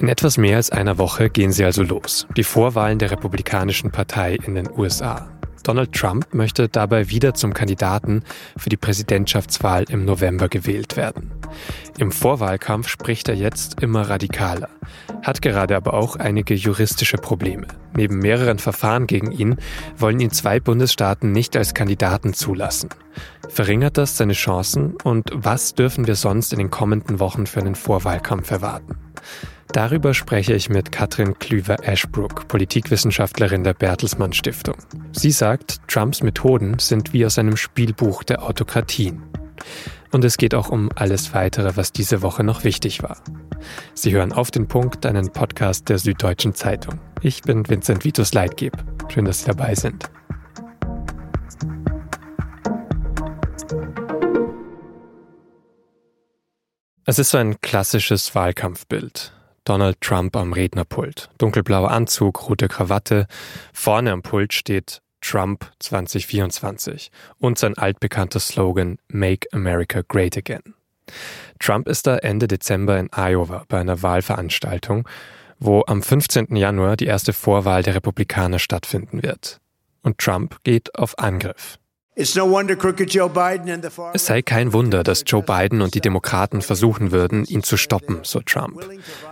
In etwas mehr als einer Woche gehen sie also los. Die Vorwahlen der Republikanischen Partei in den USA. Donald Trump möchte dabei wieder zum Kandidaten für die Präsidentschaftswahl im November gewählt werden. Im Vorwahlkampf spricht er jetzt immer radikaler, hat gerade aber auch einige juristische Probleme. Neben mehreren Verfahren gegen ihn wollen ihn zwei Bundesstaaten nicht als Kandidaten zulassen. Verringert das seine Chancen und was dürfen wir sonst in den kommenden Wochen für einen Vorwahlkampf erwarten? Darüber spreche ich mit Katrin Klüver-Ashbrook, Politikwissenschaftlerin der Bertelsmann Stiftung. Sie sagt, Trumps Methoden sind wie aus einem Spielbuch der Autokratien. Und es geht auch um alles weitere, was diese Woche noch wichtig war. Sie hören auf den Punkt einen Podcast der Süddeutschen Zeitung. Ich bin Vincent Vitus Leitgeb. Schön, dass Sie dabei sind. Es ist so ein klassisches Wahlkampfbild. Donald Trump am Rednerpult. Dunkelblauer Anzug, rote Krawatte. Vorne am Pult steht Trump 2024 und sein altbekannter Slogan Make America Great Again. Trump ist da Ende Dezember in Iowa bei einer Wahlveranstaltung, wo am 15. Januar die erste Vorwahl der Republikaner stattfinden wird. Und Trump geht auf Angriff. Es sei kein Wunder, dass Joe Biden und die Demokraten versuchen würden, ihn zu stoppen, so Trump.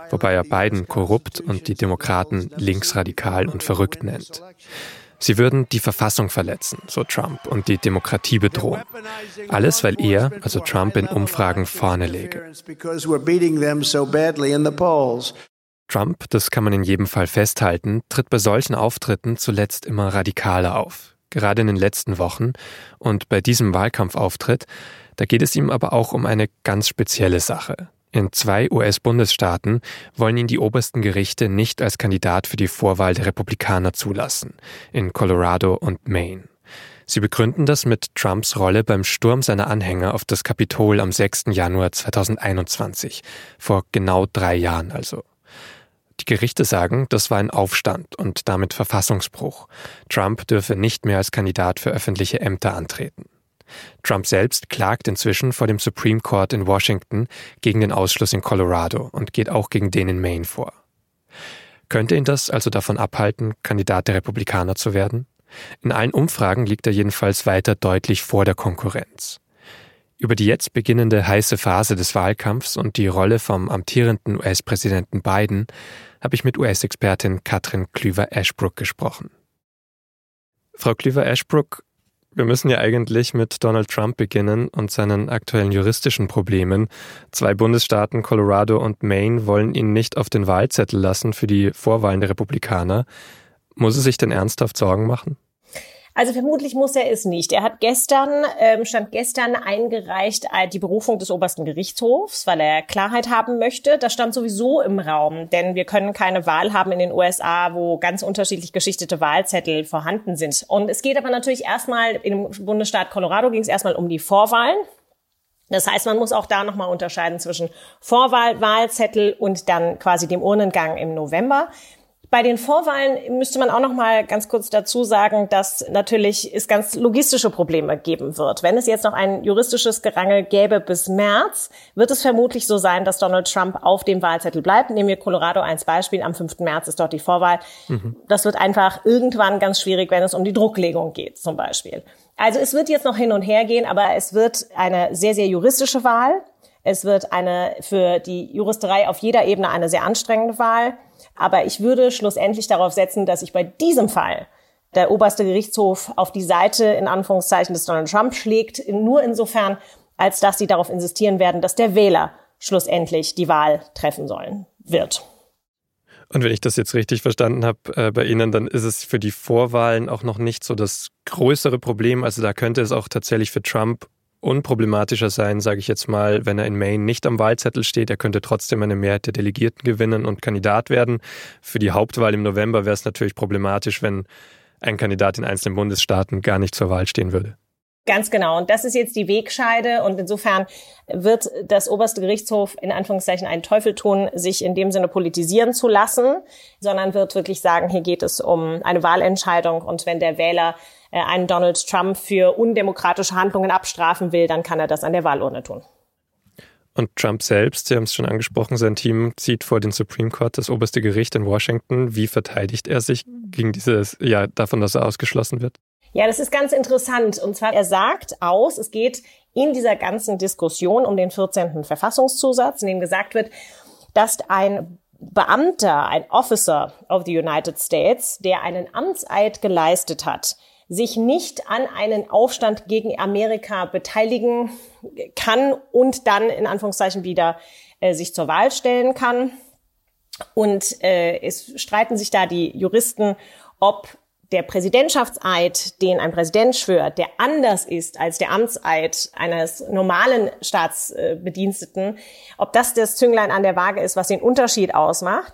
Wobei er Biden korrupt und die Demokraten linksradikal und verrückt nennt. Sie würden die Verfassung verletzen, so Trump, und die Demokratie bedrohen. Alles, weil er, also Trump, in Umfragen vorne läge. Trump, das kann man in jedem Fall festhalten, tritt bei solchen Auftritten zuletzt immer radikaler auf gerade in den letzten Wochen. Und bei diesem Wahlkampfauftritt, da geht es ihm aber auch um eine ganz spezielle Sache. In zwei US-Bundesstaaten wollen ihn die obersten Gerichte nicht als Kandidat für die Vorwahl der Republikaner zulassen, in Colorado und Maine. Sie begründen das mit Trumps Rolle beim Sturm seiner Anhänger auf das Kapitol am 6. Januar 2021, vor genau drei Jahren also. Die Gerichte sagen, das war ein Aufstand und damit Verfassungsbruch. Trump dürfe nicht mehr als Kandidat für öffentliche Ämter antreten. Trump selbst klagt inzwischen vor dem Supreme Court in Washington gegen den Ausschluss in Colorado und geht auch gegen den in Maine vor. Könnte ihn das also davon abhalten, Kandidat der Republikaner zu werden? In allen Umfragen liegt er jedenfalls weiter deutlich vor der Konkurrenz. Über die jetzt beginnende heiße Phase des Wahlkampfs und die Rolle vom amtierenden US-Präsidenten Biden habe ich mit US-Expertin Katrin Klüver-Ashbrook gesprochen. Frau Klüver-Ashbrook, wir müssen ja eigentlich mit Donald Trump beginnen und seinen aktuellen juristischen Problemen. Zwei Bundesstaaten, Colorado und Maine, wollen ihn nicht auf den Wahlzettel lassen für die Vorwahlen der Republikaner. Muss er sich denn ernsthaft Sorgen machen? Also vermutlich muss er es nicht. Er hat gestern, ähm, stand gestern eingereicht äh, die Berufung des obersten Gerichtshofs, weil er Klarheit haben möchte. Das stand sowieso im Raum, denn wir können keine Wahl haben in den USA, wo ganz unterschiedlich geschichtete Wahlzettel vorhanden sind. Und es geht aber natürlich erstmal, im Bundesstaat Colorado ging es erstmal um die Vorwahlen. Das heißt, man muss auch da nochmal unterscheiden zwischen Vorwahlwahlzettel und dann quasi dem Urnengang im November. Bei den Vorwahlen müsste man auch noch mal ganz kurz dazu sagen, dass natürlich es ganz logistische Probleme geben wird. Wenn es jetzt noch ein juristisches Gerangel gäbe bis März, wird es vermutlich so sein, dass Donald Trump auf dem Wahlzettel bleibt. Nehmen wir Colorado als Beispiel. Am 5. März ist dort die Vorwahl. Mhm. Das wird einfach irgendwann ganz schwierig, wenn es um die Drucklegung geht, zum Beispiel. Also es wird jetzt noch hin und her gehen, aber es wird eine sehr, sehr juristische Wahl. Es wird eine für die Juristerei auf jeder Ebene eine sehr anstrengende Wahl. Aber ich würde schlussendlich darauf setzen, dass sich bei diesem Fall der oberste Gerichtshof auf die Seite in Anführungszeichen des Donald Trump schlägt, nur insofern, als dass sie darauf insistieren werden, dass der Wähler schlussendlich die Wahl treffen sollen wird. Und wenn ich das jetzt richtig verstanden habe äh, bei Ihnen, dann ist es für die Vorwahlen auch noch nicht so das größere Problem. Also da könnte es auch tatsächlich für Trump unproblematischer sein, sage ich jetzt mal, wenn er in Maine nicht am Wahlzettel steht. Er könnte trotzdem eine Mehrheit der Delegierten gewinnen und Kandidat werden. Für die Hauptwahl im November wäre es natürlich problematisch, wenn ein Kandidat in einzelnen Bundesstaaten gar nicht zur Wahl stehen würde. Ganz genau. Und das ist jetzt die Wegscheide. Und insofern wird das oberste Gerichtshof in Anführungszeichen einen Teufel tun, sich in dem Sinne politisieren zu lassen, sondern wird wirklich sagen, hier geht es um eine Wahlentscheidung. Und wenn der Wähler äh, einen Donald Trump für undemokratische Handlungen abstrafen will, dann kann er das an der Wahlurne tun. Und Trump selbst, Sie haben es schon angesprochen, sein Team zieht vor den Supreme Court, das oberste Gericht in Washington. Wie verteidigt er sich gegen dieses, ja, davon, dass er ausgeschlossen wird? Ja, das ist ganz interessant. Und zwar, er sagt aus, es geht in dieser ganzen Diskussion um den 14. Verfassungszusatz, in dem gesagt wird, dass ein Beamter, ein Officer of the United States, der einen Amtseid geleistet hat, sich nicht an einen Aufstand gegen Amerika beteiligen kann und dann in Anführungszeichen wieder äh, sich zur Wahl stellen kann. Und äh, es streiten sich da die Juristen, ob der Präsidentschaftseid, den ein Präsident schwört, der anders ist als der Amtseid eines normalen Staatsbediensteten, ob das das Zünglein an der Waage ist, was den Unterschied ausmacht.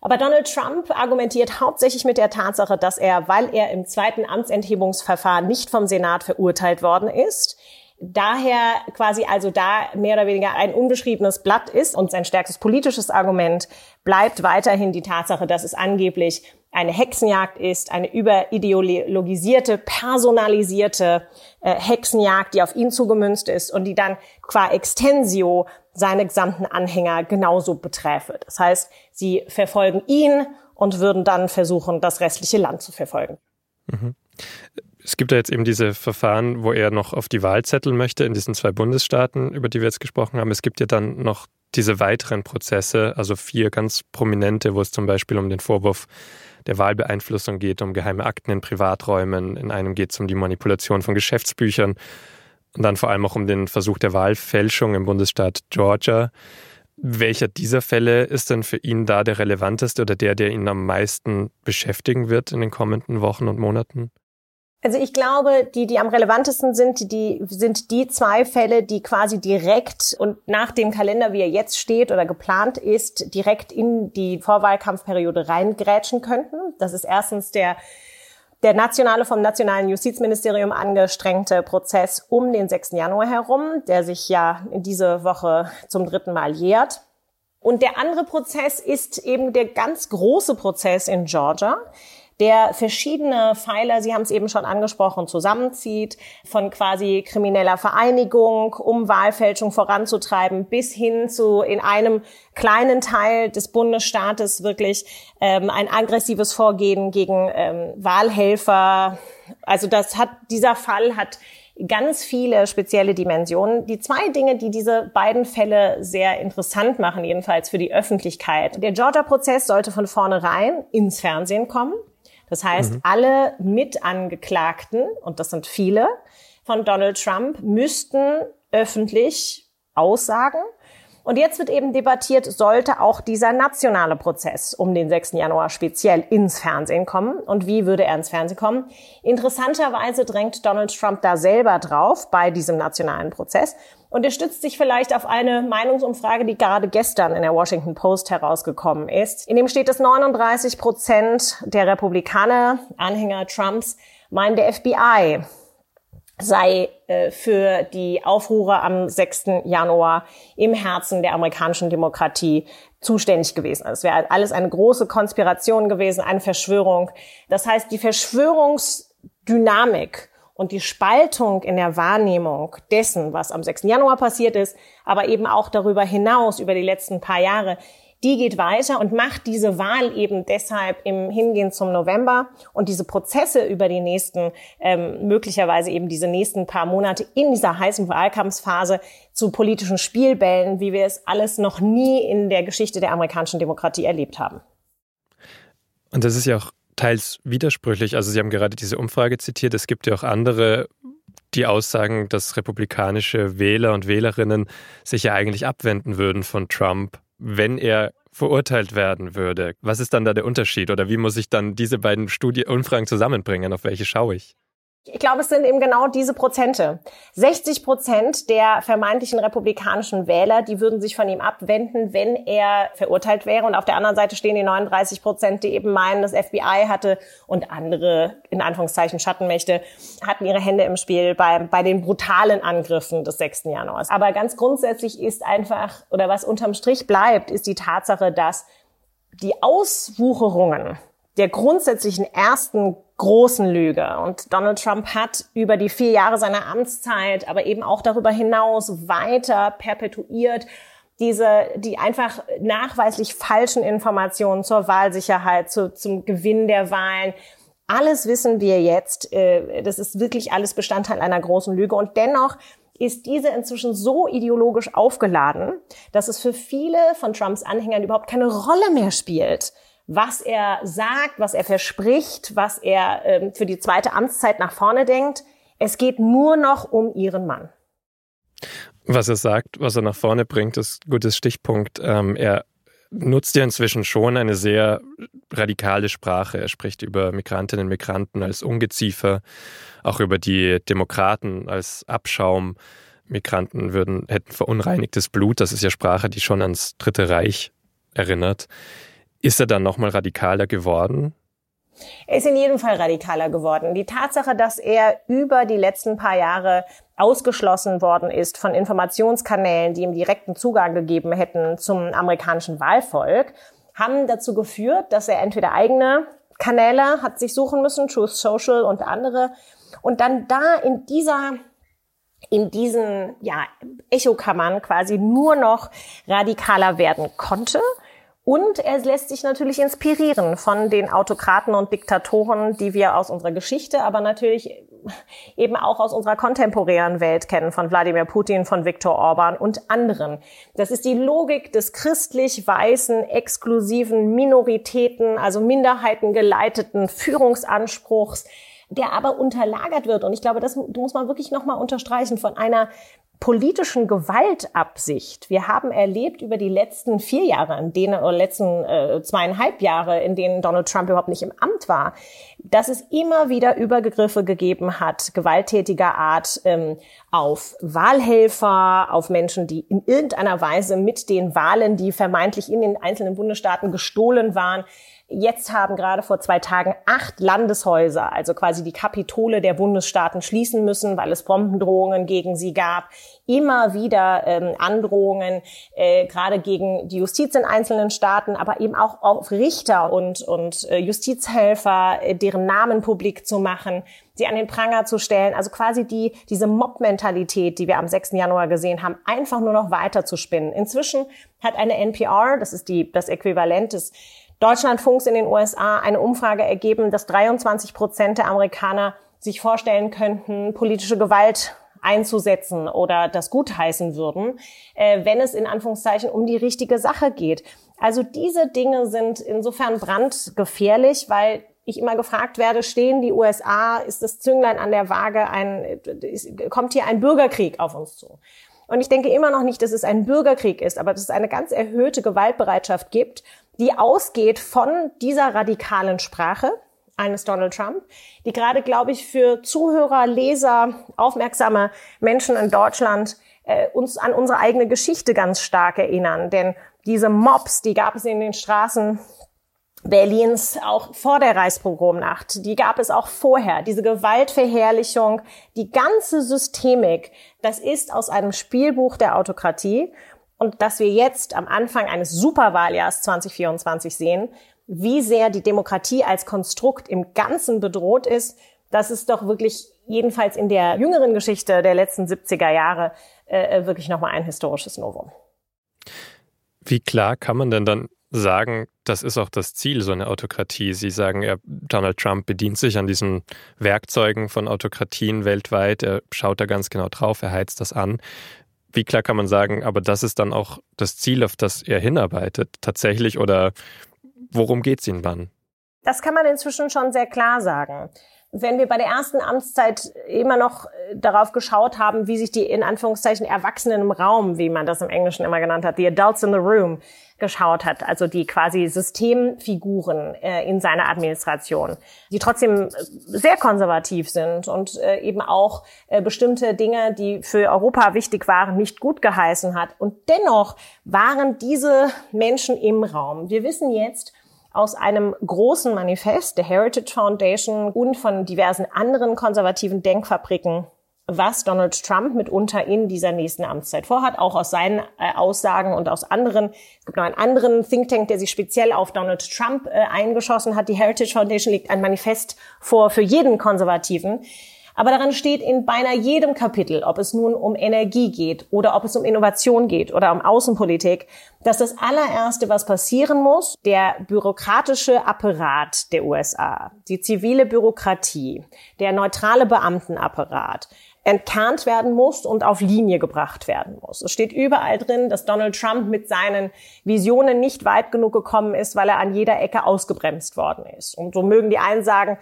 Aber Donald Trump argumentiert hauptsächlich mit der Tatsache, dass er, weil er im zweiten Amtsenthebungsverfahren nicht vom Senat verurteilt worden ist, daher quasi also da mehr oder weniger ein unbeschriebenes Blatt ist und sein stärkstes politisches Argument bleibt weiterhin die Tatsache, dass es angeblich eine Hexenjagd ist, eine überideologisierte, personalisierte äh, Hexenjagd, die auf ihn zugemünzt ist und die dann qua extensio seine gesamten Anhänger genauso beträfe. Das heißt, sie verfolgen ihn und würden dann versuchen, das restliche Land zu verfolgen. Mhm. Es gibt ja jetzt eben diese Verfahren, wo er noch auf die Wahl zetteln möchte in diesen zwei Bundesstaaten, über die wir jetzt gesprochen haben. Es gibt ja dann noch diese weiteren Prozesse, also vier ganz prominente, wo es zum Beispiel um den Vorwurf der Wahlbeeinflussung geht, um geheime Akten in Privaträumen. In einem geht es um die Manipulation von Geschäftsbüchern und dann vor allem auch um den Versuch der Wahlfälschung im Bundesstaat Georgia. Welcher dieser Fälle ist denn für ihn da der relevanteste oder der, der ihn am meisten beschäftigen wird in den kommenden Wochen und Monaten? Also ich glaube, die, die am relevantesten sind, die sind die zwei Fälle, die quasi direkt und nach dem Kalender, wie er jetzt steht oder geplant ist, direkt in die Vorwahlkampfperiode reingrätschen könnten. Das ist erstens der der nationale vom nationalen Justizministerium angestrengte Prozess um den 6. Januar herum, der sich ja in diese Woche zum dritten Mal jährt. Und der andere Prozess ist eben der ganz große Prozess in Georgia, der verschiedene Pfeiler, Sie haben es eben schon angesprochen, zusammenzieht, von quasi krimineller Vereinigung, um Wahlfälschung voranzutreiben, bis hin zu in einem kleinen Teil des Bundesstaates wirklich ähm, ein aggressives Vorgehen gegen ähm, Wahlhelfer. Also das hat dieser Fall hat ganz viele spezielle Dimensionen. Die zwei Dinge, die diese beiden Fälle sehr interessant machen, jedenfalls für die Öffentlichkeit. Der Georgia-Prozess sollte von vornherein ins Fernsehen kommen. Das heißt, mhm. alle Mitangeklagten, und das sind viele, von Donald Trump müssten öffentlich aussagen. Und jetzt wird eben debattiert, sollte auch dieser nationale Prozess um den 6. Januar speziell ins Fernsehen kommen und wie würde er ins Fernsehen kommen? Interessanterweise drängt Donald Trump da selber drauf bei diesem nationalen Prozess und er stützt sich vielleicht auf eine Meinungsumfrage, die gerade gestern in der Washington Post herausgekommen ist. In dem steht, dass 39 Prozent der Republikaner, Anhänger Trumps, meinen, der FBI sei für die Aufruhre am 6. Januar im Herzen der amerikanischen Demokratie zuständig gewesen. Es wäre alles eine große Konspiration gewesen, eine Verschwörung. Das heißt, die Verschwörungsdynamik und die Spaltung in der Wahrnehmung dessen, was am 6. Januar passiert ist, aber eben auch darüber hinaus, über die letzten paar Jahre, die geht weiter und macht diese Wahl eben deshalb im Hingehen zum November und diese Prozesse über die nächsten, ähm, möglicherweise eben diese nächsten paar Monate in dieser heißen Wahlkampfphase zu politischen Spielbällen, wie wir es alles noch nie in der Geschichte der amerikanischen Demokratie erlebt haben. Und das ist ja auch teils widersprüchlich. Also Sie haben gerade diese Umfrage zitiert. Es gibt ja auch andere, die aussagen, dass republikanische Wähler und Wählerinnen sich ja eigentlich abwenden würden von Trump, wenn er verurteilt werden würde. Was ist dann da der Unterschied? Oder wie muss ich dann diese beiden Studie Umfragen zusammenbringen? Auf welche schaue ich? Ich glaube, es sind eben genau diese Prozente. 60 Prozent der vermeintlichen republikanischen Wähler, die würden sich von ihm abwenden, wenn er verurteilt wäre. Und auf der anderen Seite stehen die 39 Prozent, die eben meinen, das FBI hatte und andere, in Anführungszeichen, Schattenmächte, hatten ihre Hände im Spiel bei, bei den brutalen Angriffen des 6. Januars. Aber ganz grundsätzlich ist einfach, oder was unterm Strich bleibt, ist die Tatsache, dass die Auswucherungen der grundsätzlichen ersten großen Lüge. Und Donald Trump hat über die vier Jahre seiner Amtszeit, aber eben auch darüber hinaus weiter perpetuiert, diese, die einfach nachweislich falschen Informationen zur Wahlsicherheit, zu, zum Gewinn der Wahlen. Alles wissen wir jetzt. Äh, das ist wirklich alles Bestandteil einer großen Lüge. Und dennoch ist diese inzwischen so ideologisch aufgeladen, dass es für viele von Trumps Anhängern überhaupt keine Rolle mehr spielt, was er sagt, was er verspricht, was er ähm, für die zweite Amtszeit nach vorne denkt. Es geht nur noch um ihren Mann. Was er sagt, was er nach vorne bringt, ist ein gutes Stichpunkt. Ähm, er nutzt ja inzwischen schon eine sehr radikale Sprache. Er spricht über Migrantinnen und Migranten als Ungeziefer, auch über die Demokraten als Abschaum. Migranten würden, hätten verunreinigtes Blut. Das ist ja Sprache, die schon ans Dritte Reich erinnert. Ist er dann nochmal radikaler geworden? Er ist in jedem Fall radikaler geworden. Die Tatsache, dass er über die letzten paar Jahre ausgeschlossen worden ist von Informationskanälen, die ihm direkten Zugang gegeben hätten zum amerikanischen Wahlvolk, haben dazu geführt, dass er entweder eigene Kanäle hat sich suchen müssen, Truth Social und andere, und dann da in dieser in diesen ja, Echokammern quasi nur noch radikaler werden konnte und er lässt sich natürlich inspirieren von den Autokraten und Diktatoren, die wir aus unserer Geschichte, aber natürlich eben auch aus unserer kontemporären Welt kennen, von Wladimir Putin, von Viktor Orban und anderen. Das ist die Logik des christlich weißen, exklusiven Minoritäten, also Minderheiten geleiteten Führungsanspruchs, der aber unterlagert wird. Und ich glaube, das muss man wirklich nochmal unterstreichen von einer politischen Gewaltabsicht. Wir haben erlebt über die letzten vier Jahre, in denen, oder letzten äh, zweieinhalb Jahre, in denen Donald Trump überhaupt nicht im Amt war, dass es immer wieder Übergriffe gegeben hat, gewalttätiger Art, ähm, auf Wahlhelfer, auf Menschen, die in irgendeiner Weise mit den Wahlen, die vermeintlich in den einzelnen Bundesstaaten gestohlen waren, Jetzt haben gerade vor zwei Tagen acht Landeshäuser, also quasi die Kapitole der Bundesstaaten, schließen müssen, weil es Bombendrohungen gegen sie gab. Immer wieder ähm, Androhungen, äh, gerade gegen die Justiz in einzelnen Staaten, aber eben auch auf Richter und, und äh, Justizhelfer, äh, deren Namen publik zu machen, sie an den Pranger zu stellen. Also quasi die, diese Mob-Mentalität, die wir am 6. Januar gesehen haben, einfach nur noch weiter zu spinnen. Inzwischen hat eine NPR, das ist die, das Äquivalent des Deutschlandfunks in den USA eine Umfrage ergeben, dass 23 Prozent der Amerikaner sich vorstellen könnten, politische Gewalt einzusetzen oder das gutheißen würden, äh, wenn es in Anführungszeichen um die richtige Sache geht. Also diese Dinge sind insofern brandgefährlich, weil ich immer gefragt werde, stehen die USA, ist das Zünglein an der Waage, ein, kommt hier ein Bürgerkrieg auf uns zu? Und ich denke immer noch nicht, dass es ein Bürgerkrieg ist, aber dass es eine ganz erhöhte Gewaltbereitschaft gibt, die ausgeht von dieser radikalen Sprache eines Donald Trump, die gerade, glaube ich, für Zuhörer, Leser, aufmerksame Menschen in Deutschland äh, uns an unsere eigene Geschichte ganz stark erinnern. Denn diese Mobs, die gab es in den Straßen Berlins auch vor der Reichspogromnacht, die gab es auch vorher. Diese Gewaltverherrlichung, die ganze Systemik, das ist aus einem Spielbuch der Autokratie und dass wir jetzt am Anfang eines Superwahljahrs 2024 sehen, wie sehr die Demokratie als Konstrukt im Ganzen bedroht ist, das ist doch wirklich jedenfalls in der jüngeren Geschichte der letzten 70er Jahre äh, wirklich nochmal ein historisches Novum. Wie klar kann man denn dann sagen, das ist auch das Ziel, so eine Autokratie. Sie sagen, er, Donald Trump bedient sich an diesen Werkzeugen von Autokratien weltweit. Er schaut da ganz genau drauf, er heizt das an wie klar kann man sagen, aber das ist dann auch das Ziel, auf das er hinarbeitet, tatsächlich? Oder worum geht es Ihnen dann? Das kann man inzwischen schon sehr klar sagen. wenn wir bei der ersten Amtszeit immer noch äh, darauf geschaut haben, wie sich die in Anführungszeichen Erwachsenen im Raum, wie man das im Englischen immer genannt hat, the adults in the room, geschaut hat, also die quasi Systemfiguren äh, in seiner Administration, die trotzdem äh, sehr konservativ sind und äh, eben auch äh, bestimmte Dinge, die für Europa wichtig waren, nicht gut geheißen hat. Und dennoch waren diese Menschen im Raum. Wir wissen jetzt, aus einem großen Manifest der Heritage Foundation und von diversen anderen konservativen Denkfabriken was Donald Trump mitunter in dieser nächsten Amtszeit vorhat, auch aus seinen äh, Aussagen und aus anderen. Es gibt noch einen anderen Think Tank, der sich speziell auf Donald Trump äh, eingeschossen hat. Die Heritage Foundation legt ein Manifest vor für jeden Konservativen. Aber daran steht in beinahe jedem Kapitel, ob es nun um Energie geht oder ob es um Innovation geht oder um Außenpolitik, dass das allererste, was passieren muss, der bürokratische Apparat der USA, die zivile Bürokratie, der neutrale Beamtenapparat, entkernt werden muss und auf Linie gebracht werden muss. Es steht überall drin, dass Donald Trump mit seinen Visionen nicht weit genug gekommen ist, weil er an jeder Ecke ausgebremst worden ist. Und so mögen die einen sagen,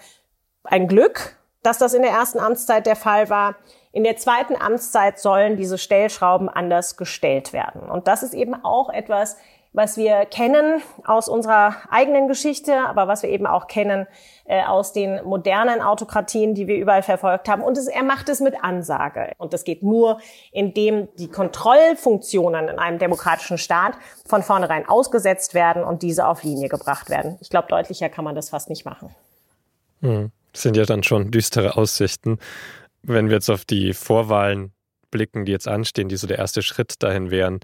ein Glück, dass das in der ersten Amtszeit der Fall war. In der zweiten Amtszeit sollen diese Stellschrauben anders gestellt werden. Und das ist eben auch etwas, was wir kennen aus unserer eigenen Geschichte, aber was wir eben auch kennen äh, aus den modernen Autokratien, die wir überall verfolgt haben. Und es, er macht es mit Ansage. Und das geht nur, indem die Kontrollfunktionen in einem demokratischen Staat von vornherein ausgesetzt werden und diese auf Linie gebracht werden. Ich glaube, deutlicher kann man das fast nicht machen. Hm. Das sind ja dann schon düstere Aussichten. Wenn wir jetzt auf die Vorwahlen blicken, die jetzt anstehen, die so der erste Schritt dahin wären,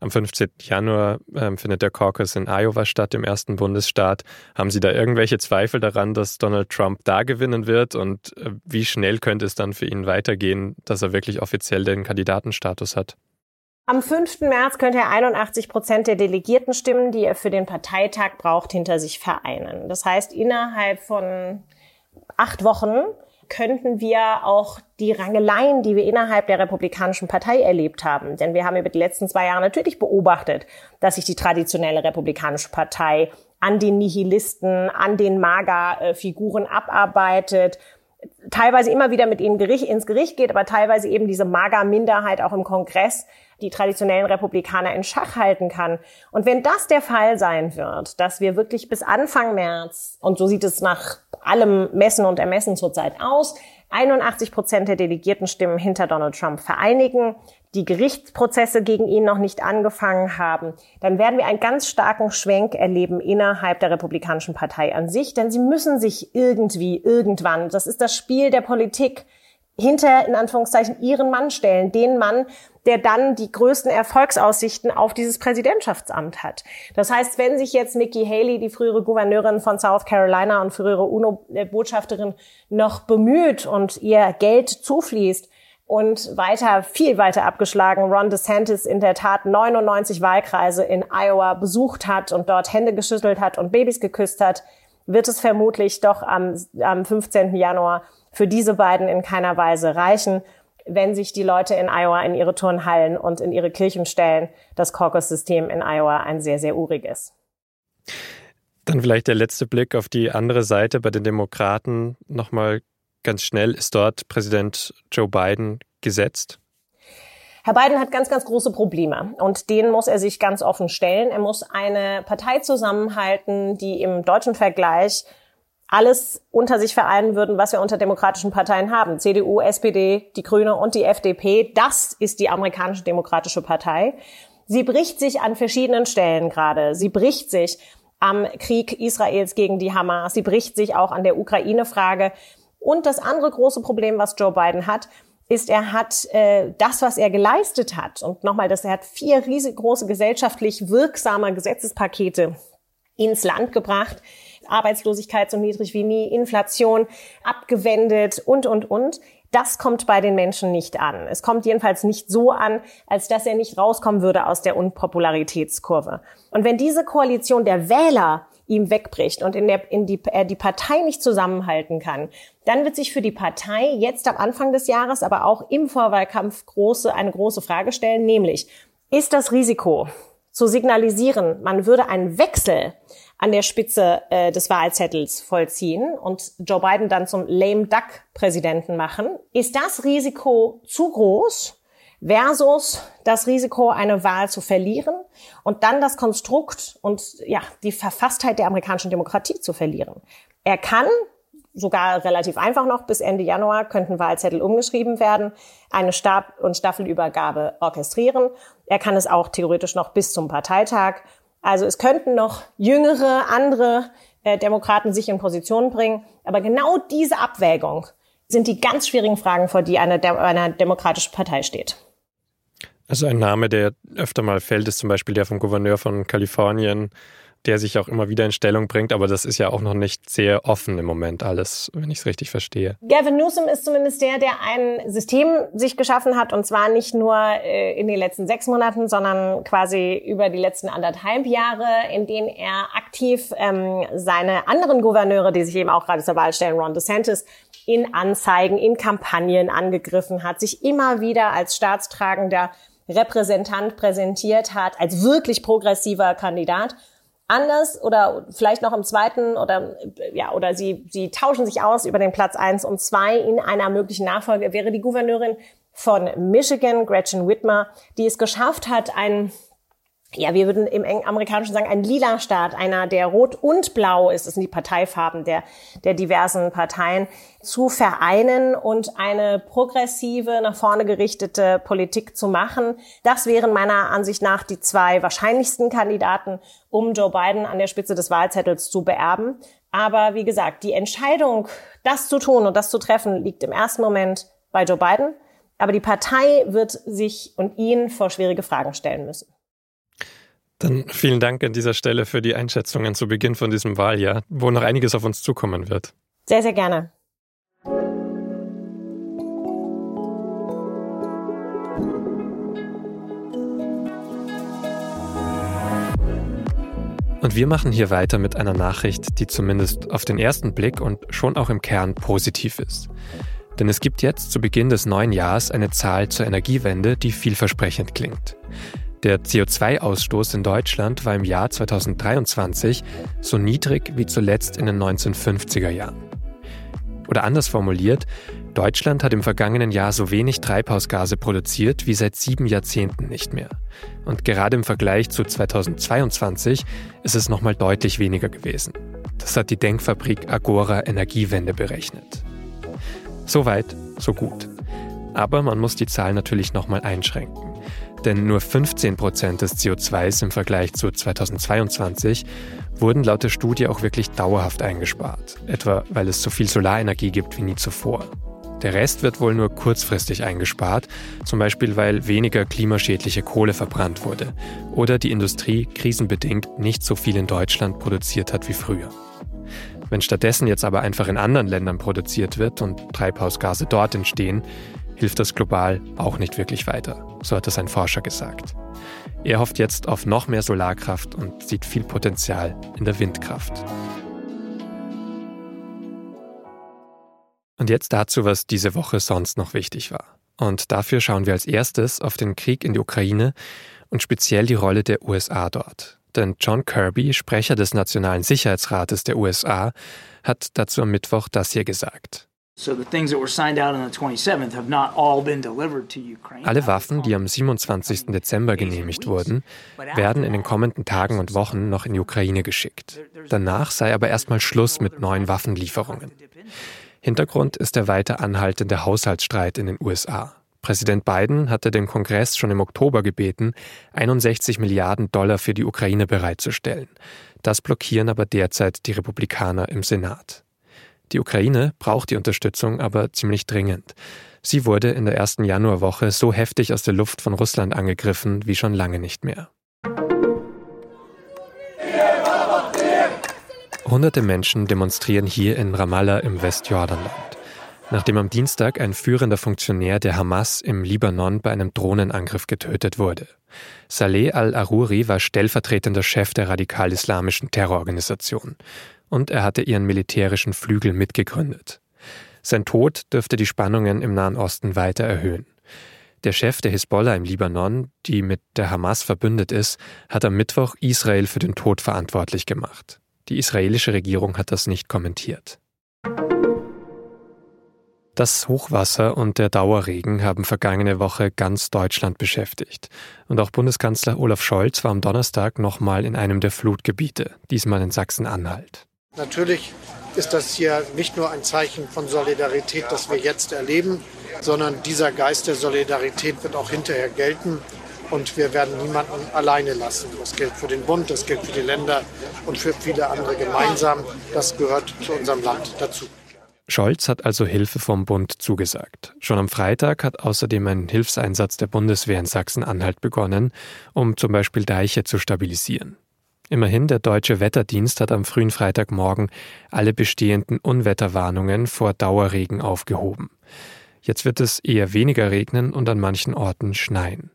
am 15. Januar ähm, findet der Caucus in Iowa statt, im ersten Bundesstaat. Haben Sie da irgendwelche Zweifel daran, dass Donald Trump da gewinnen wird? Und äh, wie schnell könnte es dann für ihn weitergehen, dass er wirklich offiziell den Kandidatenstatus hat? Am 5. März könnte er 81 Prozent der Delegiertenstimmen, die er für den Parteitag braucht, hinter sich vereinen. Das heißt, innerhalb von acht Wochen könnten wir auch die Rangeleien, die wir innerhalb der Republikanischen Partei erlebt haben, denn wir haben über die letzten zwei Jahre natürlich beobachtet, dass sich die traditionelle Republikanische Partei an den Nihilisten, an den Maga-Figuren abarbeitet, teilweise immer wieder mit ihnen ins Gericht geht, aber teilweise eben diese Maga-Minderheit auch im Kongress die traditionellen Republikaner in Schach halten kann. Und wenn das der Fall sein wird, dass wir wirklich bis Anfang März, und so sieht es nach allem Messen und Ermessen zurzeit aus, 81 Prozent der Delegiertenstimmen hinter Donald Trump vereinigen, die Gerichtsprozesse gegen ihn noch nicht angefangen haben, dann werden wir einen ganz starken Schwenk erleben innerhalb der Republikanischen Partei an sich, denn sie müssen sich irgendwie, irgendwann, das ist das Spiel der Politik, hinter, in Anführungszeichen, ihren Mann stellen, den Mann, der dann die größten Erfolgsaussichten auf dieses Präsidentschaftsamt hat. Das heißt, wenn sich jetzt Nikki Haley, die frühere Gouverneurin von South Carolina und frühere UNO-Botschafterin, noch bemüht und ihr Geld zufließt, und weiter, viel weiter abgeschlagen, Ron DeSantis in der Tat 99 Wahlkreise in Iowa besucht hat und dort Hände geschüttelt hat und Babys geküsst hat, wird es vermutlich doch am, am 15. Januar für diese beiden in keiner Weise reichen wenn sich die Leute in Iowa in ihre Turnhallen und in ihre Kirchen stellen, das Caucus-System in Iowa ein sehr, sehr uriges. Dann vielleicht der letzte Blick auf die andere Seite bei den Demokraten. Nochmal ganz schnell, ist dort Präsident Joe Biden gesetzt? Herr Biden hat ganz, ganz große Probleme und denen muss er sich ganz offen stellen. Er muss eine Partei zusammenhalten, die im deutschen Vergleich alles unter sich vereinen würden, was wir unter demokratischen Parteien haben. CDU, SPD, die Grüne und die FDP. Das ist die amerikanische demokratische Partei. Sie bricht sich an verschiedenen Stellen gerade. Sie bricht sich am Krieg Israels gegen die Hamas. Sie bricht sich auch an der Ukraine-Frage. Und das andere große Problem, was Joe Biden hat, ist, er hat äh, das, was er geleistet hat, und nochmal, dass er hat vier riesengroße gesellschaftlich wirksame Gesetzespakete ins Land gebracht, Arbeitslosigkeit so niedrig wie nie, Inflation abgewendet und, und, und. Das kommt bei den Menschen nicht an. Es kommt jedenfalls nicht so an, als dass er nicht rauskommen würde aus der Unpopularitätskurve. Und wenn diese Koalition der Wähler ihm wegbricht und in der, in die, er die Partei nicht zusammenhalten kann, dann wird sich für die Partei jetzt am Anfang des Jahres, aber auch im Vorwahlkampf große, eine große Frage stellen, nämlich, ist das Risiko zu signalisieren, man würde einen Wechsel an der Spitze äh, des Wahlzettels vollziehen und Joe Biden dann zum lame duck Präsidenten machen, ist das Risiko zu groß versus das Risiko, eine Wahl zu verlieren und dann das Konstrukt und ja, die Verfasstheit der amerikanischen Demokratie zu verlieren. Er kann sogar relativ einfach noch bis Ende Januar könnten Wahlzettel umgeschrieben werden, eine Stab- und Staffelübergabe orchestrieren. Er kann es auch theoretisch noch bis zum Parteitag also es könnten noch jüngere, andere äh, Demokraten sich in Position bringen. Aber genau diese Abwägung sind die ganz schwierigen Fragen, vor die eine, eine demokratische Partei steht. Also ein Name, der öfter mal fällt, ist zum Beispiel der vom Gouverneur von Kalifornien, der sich auch immer wieder in Stellung bringt, aber das ist ja auch noch nicht sehr offen im Moment alles, wenn ich es richtig verstehe. Gavin Newsom ist zumindest der, der ein System sich geschaffen hat und zwar nicht nur äh, in den letzten sechs Monaten, sondern quasi über die letzten anderthalb Jahre, in denen er aktiv ähm, seine anderen Gouverneure, die sich eben auch gerade zur Wahl stellen, Ron DeSantis, in Anzeigen, in Kampagnen angegriffen hat, sich immer wieder als staatstragender Repräsentant präsentiert hat, als wirklich progressiver Kandidat anders oder vielleicht noch im zweiten oder ja oder sie sie tauschen sich aus über den Platz eins und zwei in einer möglichen Nachfolge. Wäre die Gouverneurin von Michigan Gretchen Whitmer, die es geschafft hat, einen ja, wir würden im amerikanischen sagen, ein lila Staat, einer, der rot und blau ist, das sind die Parteifarben der, der diversen Parteien, zu vereinen und eine progressive, nach vorne gerichtete Politik zu machen. Das wären meiner Ansicht nach die zwei wahrscheinlichsten Kandidaten, um Joe Biden an der Spitze des Wahlzettels zu beerben. Aber wie gesagt, die Entscheidung, das zu tun und das zu treffen, liegt im ersten Moment bei Joe Biden. Aber die Partei wird sich und ihn vor schwierige Fragen stellen müssen. Dann vielen Dank an dieser Stelle für die Einschätzungen zu Beginn von diesem Wahljahr, wo noch einiges auf uns zukommen wird. Sehr, sehr gerne. Und wir machen hier weiter mit einer Nachricht, die zumindest auf den ersten Blick und schon auch im Kern positiv ist. Denn es gibt jetzt zu Beginn des neuen Jahres eine Zahl zur Energiewende, die vielversprechend klingt. Der CO2-Ausstoß in Deutschland war im Jahr 2023 so niedrig wie zuletzt in den 1950er Jahren. Oder anders formuliert, Deutschland hat im vergangenen Jahr so wenig Treibhausgase produziert wie seit sieben Jahrzehnten nicht mehr. Und gerade im Vergleich zu 2022 ist es nochmal deutlich weniger gewesen. Das hat die Denkfabrik Agora Energiewende berechnet. Soweit, so gut. Aber man muss die Zahl natürlich nochmal einschränken denn nur 15 Prozent des CO2s im Vergleich zu 2022 wurden laut der Studie auch wirklich dauerhaft eingespart, etwa weil es so viel Solarenergie gibt wie nie zuvor. Der Rest wird wohl nur kurzfristig eingespart, zum Beispiel weil weniger klimaschädliche Kohle verbrannt wurde oder die Industrie krisenbedingt nicht so viel in Deutschland produziert hat wie früher. Wenn stattdessen jetzt aber einfach in anderen Ländern produziert wird und Treibhausgase dort entstehen, hilft das global auch nicht wirklich weiter, so hat es ein Forscher gesagt. Er hofft jetzt auf noch mehr Solarkraft und sieht viel Potenzial in der Windkraft. Und jetzt dazu, was diese Woche sonst noch wichtig war. Und dafür schauen wir als erstes auf den Krieg in die Ukraine und speziell die Rolle der USA dort. Denn John Kirby, Sprecher des Nationalen Sicherheitsrates der USA, hat dazu am Mittwoch das hier gesagt. Alle Waffen, die am 27. Dezember genehmigt wurden, werden in den kommenden Tagen und Wochen noch in die Ukraine geschickt. Danach sei aber erstmal Schluss mit neuen Waffenlieferungen. Hintergrund ist der weiter anhaltende Haushaltsstreit in den USA. Präsident Biden hatte den Kongress schon im Oktober gebeten, 61 Milliarden Dollar für die Ukraine bereitzustellen. Das blockieren aber derzeit die Republikaner im Senat. Die Ukraine braucht die Unterstützung aber ziemlich dringend. Sie wurde in der ersten Januarwoche so heftig aus der Luft von Russland angegriffen wie schon lange nicht mehr. Hunderte Menschen demonstrieren hier in Ramallah im Westjordanland, nachdem am Dienstag ein führender Funktionär der Hamas im Libanon bei einem Drohnenangriff getötet wurde. Saleh al-Aruri war stellvertretender Chef der radikal-islamischen Terrororganisation und er hatte ihren militärischen Flügel mitgegründet. Sein Tod dürfte die Spannungen im Nahen Osten weiter erhöhen. Der Chef der Hisbollah im Libanon, die mit der Hamas verbündet ist, hat am Mittwoch Israel für den Tod verantwortlich gemacht. Die israelische Regierung hat das nicht kommentiert. Das Hochwasser und der Dauerregen haben vergangene Woche ganz Deutschland beschäftigt. Und auch Bundeskanzler Olaf Scholz war am Donnerstag nochmal in einem der Flutgebiete, diesmal in Sachsen-Anhalt. Natürlich ist das hier nicht nur ein Zeichen von Solidarität, das wir jetzt erleben, sondern dieser Geist der Solidarität wird auch hinterher gelten. Und wir werden niemanden alleine lassen. Das gilt für den Bund, das gilt für die Länder und für viele andere gemeinsam. Das gehört zu unserem Land dazu. Scholz hat also Hilfe vom Bund zugesagt. Schon am Freitag hat außerdem ein Hilfseinsatz der Bundeswehr in Sachsen-Anhalt begonnen, um zum Beispiel Deiche zu stabilisieren. Immerhin, der deutsche Wetterdienst hat am frühen Freitagmorgen alle bestehenden Unwetterwarnungen vor Dauerregen aufgehoben. Jetzt wird es eher weniger regnen und an manchen Orten schneien.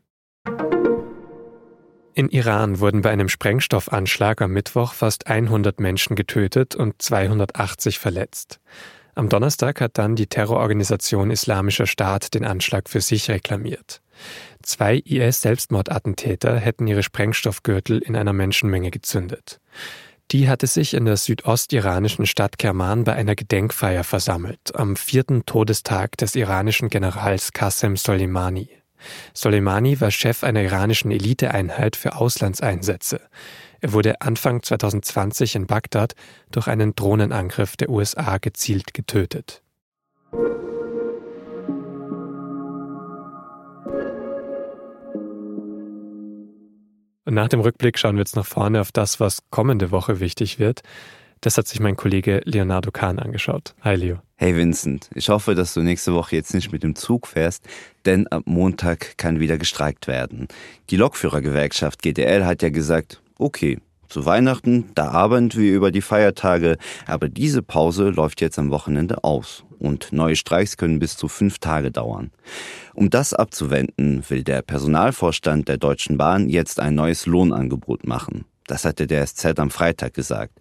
In Iran wurden bei einem Sprengstoffanschlag am Mittwoch fast 100 Menschen getötet und 280 verletzt. Am Donnerstag hat dann die Terrororganisation Islamischer Staat den Anschlag für sich reklamiert. Zwei IS-Selbstmordattentäter hätten ihre Sprengstoffgürtel in einer Menschenmenge gezündet. Die hatte sich in der südostiranischen Stadt Kerman bei einer Gedenkfeier versammelt, am vierten Todestag des iranischen Generals Qasem Soleimani. Soleimani war Chef einer iranischen Eliteeinheit für Auslandseinsätze. Er wurde Anfang 2020 in Bagdad durch einen Drohnenangriff der USA gezielt getötet. Und nach dem Rückblick schauen wir jetzt nach vorne auf das, was kommende Woche wichtig wird. Das hat sich mein Kollege Leonardo Kahn angeschaut. Hi Leo. Hey Vincent, ich hoffe, dass du nächste Woche jetzt nicht mit dem Zug fährst, denn ab Montag kann wieder gestreikt werden. Die Lokführergewerkschaft GDL hat ja gesagt, okay, zu Weihnachten, da arbeiten wir über die Feiertage, aber diese Pause läuft jetzt am Wochenende aus und neue Streiks können bis zu fünf Tage dauern. Um das abzuwenden, will der Personalvorstand der Deutschen Bahn jetzt ein neues Lohnangebot machen. Das hatte der SZ am Freitag gesagt.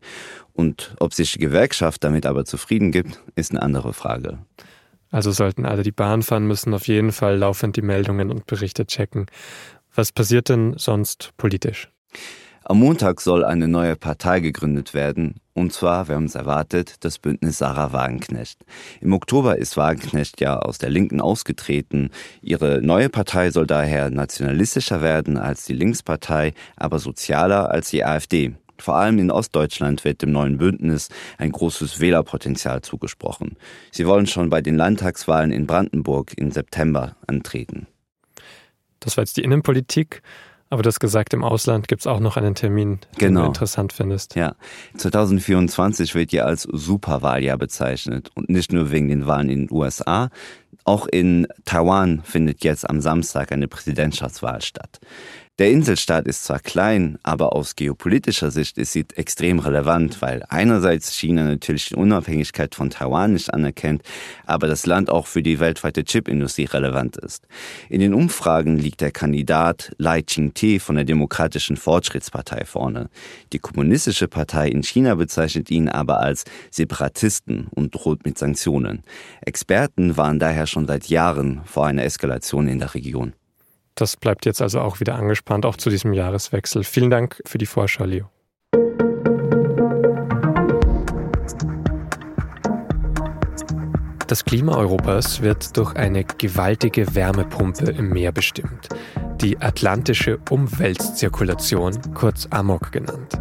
Und ob sich die Gewerkschaft damit aber zufrieden gibt, ist eine andere Frage. Also sollten alle die Bahn fahren müssen, auf jeden Fall laufend die Meldungen und Berichte checken. Was passiert denn sonst politisch? Am Montag soll eine neue Partei gegründet werden, und zwar, wir haben es erwartet, das Bündnis Sarah Wagenknecht. Im Oktober ist Wagenknecht ja aus der Linken ausgetreten. Ihre neue Partei soll daher nationalistischer werden als die Linkspartei, aber sozialer als die AfD. Vor allem in Ostdeutschland wird dem neuen Bündnis ein großes Wählerpotenzial zugesprochen. Sie wollen schon bei den Landtagswahlen in Brandenburg im September antreten. Das war jetzt die Innenpolitik. Aber du hast gesagt, im Ausland gibt es auch noch einen Termin, den genau. du interessant findest. Ja, 2024 wird ja als Superwahljahr bezeichnet und nicht nur wegen den Wahlen in den USA. Auch in Taiwan findet jetzt am Samstag eine Präsidentschaftswahl statt. Der Inselstaat ist zwar klein, aber aus geopolitischer Sicht ist sie extrem relevant, weil einerseits China natürlich die Unabhängigkeit von Taiwan nicht anerkennt, aber das Land auch für die weltweite Chipindustrie relevant ist. In den Umfragen liegt der Kandidat Lai Ching-te von der Demokratischen Fortschrittspartei vorne. Die Kommunistische Partei in China bezeichnet ihn aber als Separatisten und droht mit Sanktionen. Experten waren daher schon seit Jahren vor einer Eskalation in der Region. Das bleibt jetzt also auch wieder angespannt, auch zu diesem Jahreswechsel. Vielen Dank für die Vorschau, Leo. Das Klima Europas wird durch eine gewaltige Wärmepumpe im Meer bestimmt. Die atlantische Umweltzirkulation, kurz AMOC genannt.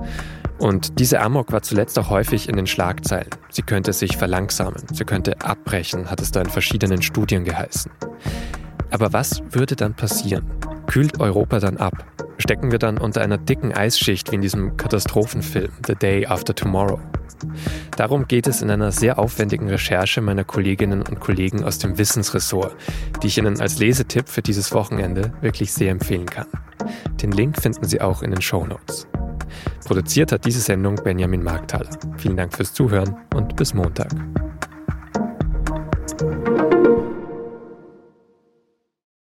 Und diese Amok war zuletzt auch häufig in den Schlagzeilen. Sie könnte sich verlangsamen, sie könnte abbrechen, hat es da in verschiedenen Studien geheißen. Aber was würde dann passieren? Kühlt Europa dann ab? Stecken wir dann unter einer dicken Eisschicht wie in diesem Katastrophenfilm The Day After Tomorrow? Darum geht es in einer sehr aufwendigen Recherche meiner Kolleginnen und Kollegen aus dem Wissensressort, die ich Ihnen als Lesetipp für dieses Wochenende wirklich sehr empfehlen kann. Den Link finden Sie auch in den Show Notes. Produziert hat diese Sendung Benjamin Markthaler. Vielen Dank fürs Zuhören und bis Montag.